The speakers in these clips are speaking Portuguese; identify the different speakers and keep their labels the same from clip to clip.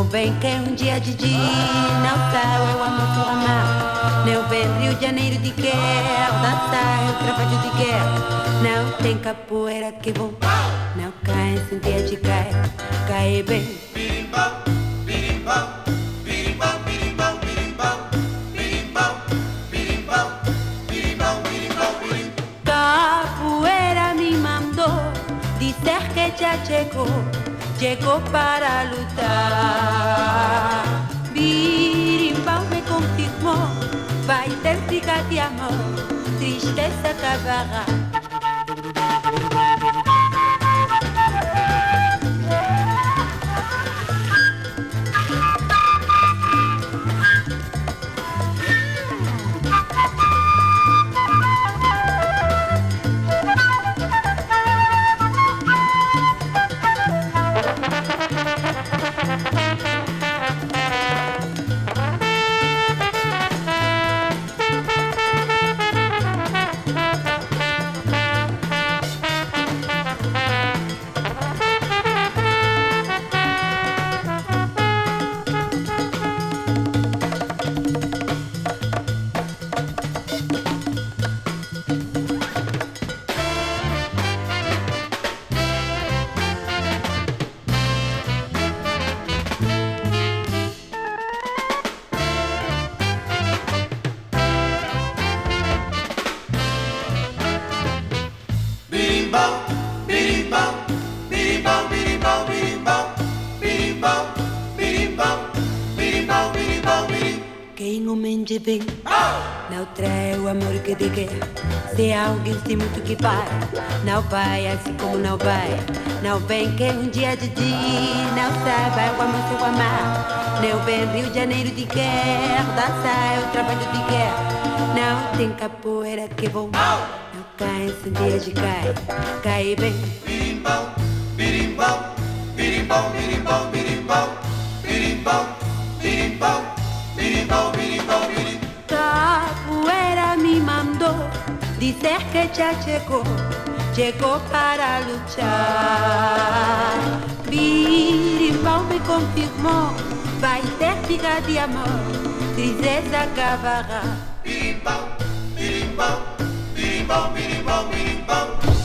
Speaker 1: Não vem que é um dia de dia Não sai o amor tu amar. Não vem Rio de Janeiro de quer Dançar o trabalho de quer Não tem capoeira que bom Não cai sem dia de cai Cai bem. Llegó, llegó para luchar. Birimbau me confirmó, vai ter briga de amor, tristeza acabará. Não trai o amor que quer Se alguém se muito que para Não vai assim como não vai. Não vem que um dia de dia Não sabe o amor seu amar. Não vem Rio de Janeiro de quer Dançar é o trabalho de quer. Não tem capoeira que bom Não cai sem dia de cai. Cai bem.
Speaker 2: Birimbau, birimbau Birimbau, birimbau, birimbau Birimbau, birimbau Birimbau, birimbau, birimbau
Speaker 1: capoeira me mandou dizer que já chegou, chegou para lutar. Vire confirmou, vai ter pica de amor, tristeza acabará.
Speaker 2: Birimbau, birimbau, birimbau, birimbau, birimbau, birimbau,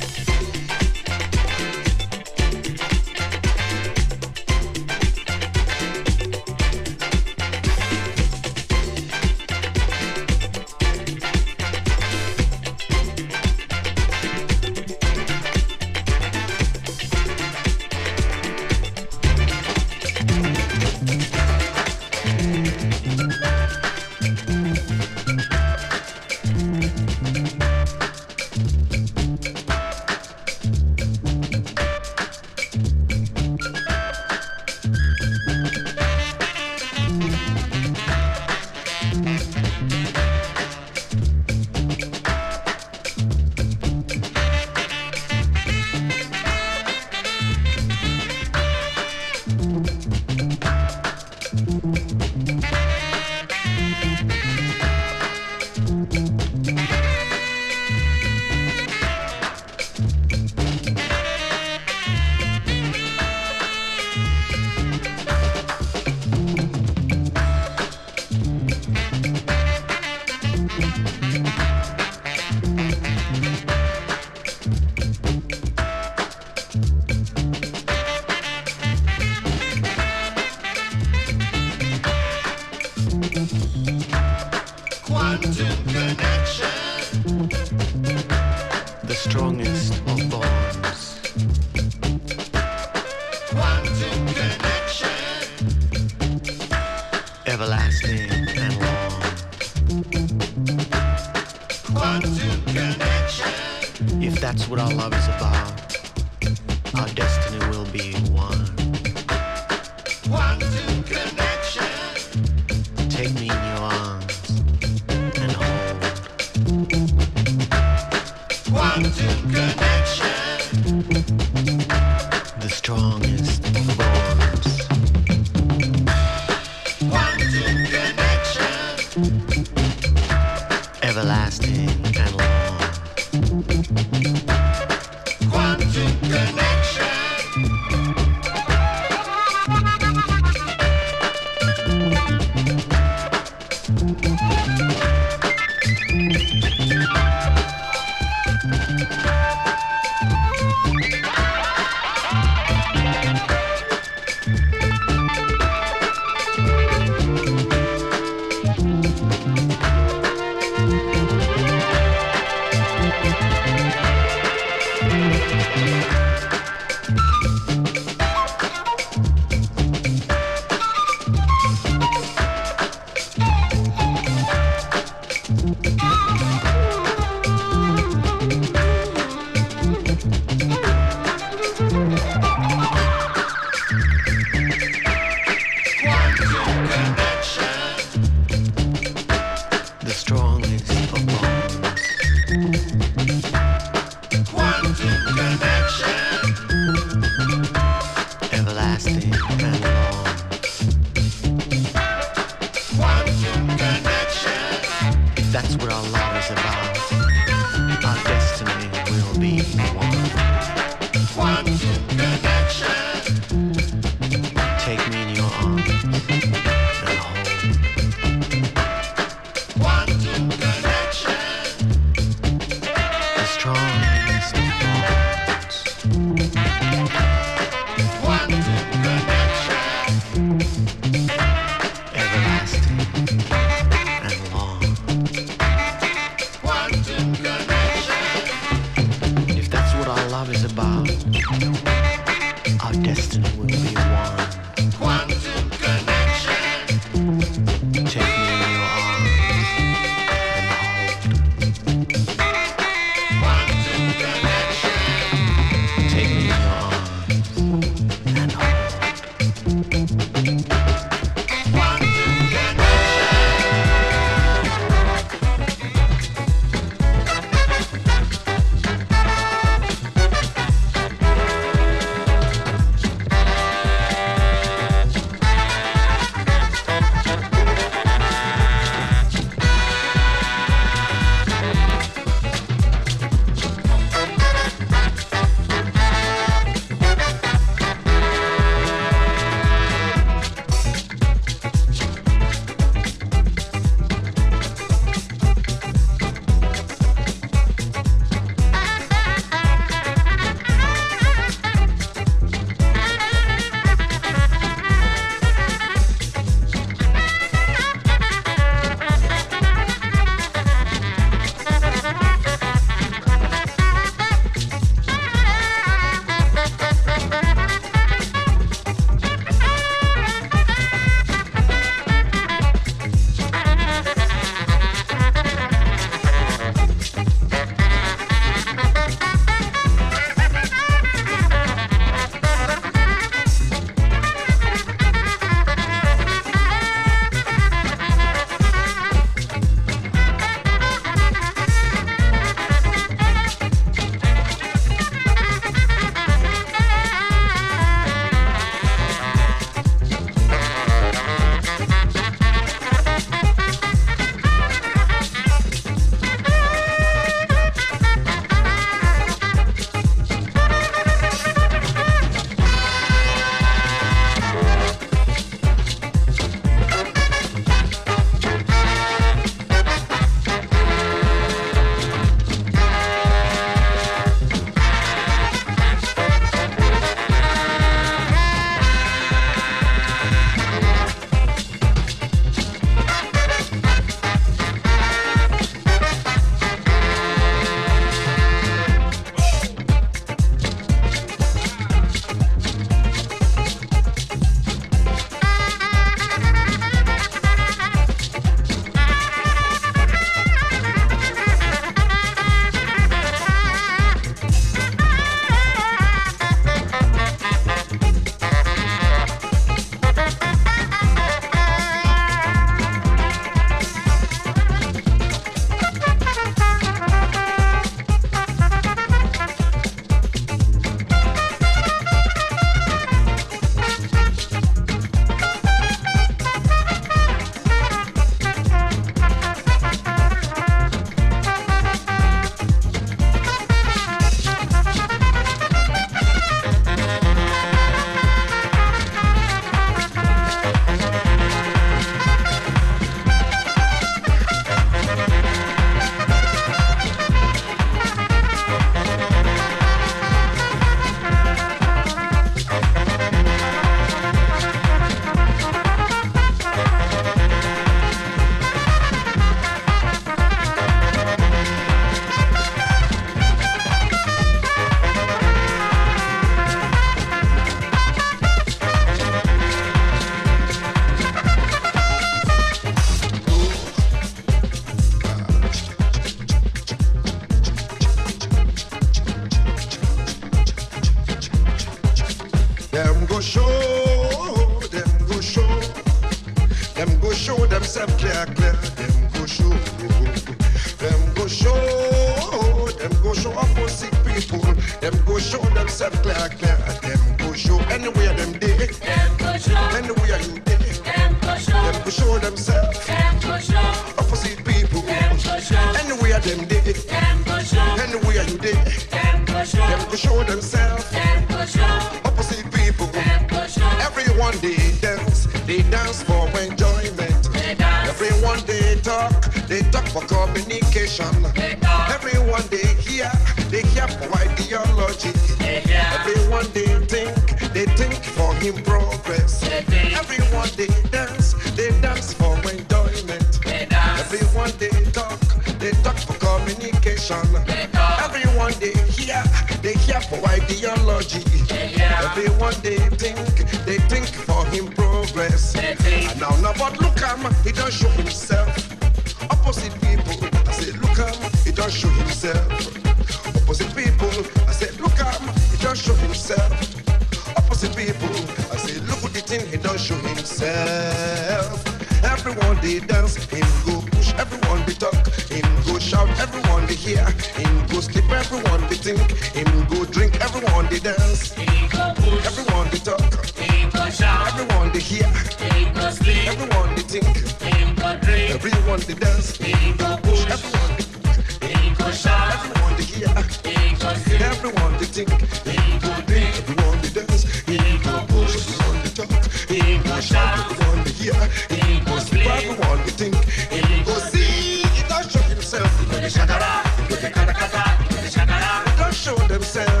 Speaker 3: Everyone they think, he go think. Everyone they dance,
Speaker 4: he go push.
Speaker 3: Everyone they talk,
Speaker 4: he go shout.
Speaker 3: Everyone they hear,
Speaker 4: he go speak.
Speaker 3: Everyone they think,
Speaker 4: he go
Speaker 3: see. He don't show himself,
Speaker 4: he go the shakara, he go the katakata, he go the shakara.
Speaker 3: He don't show themselves.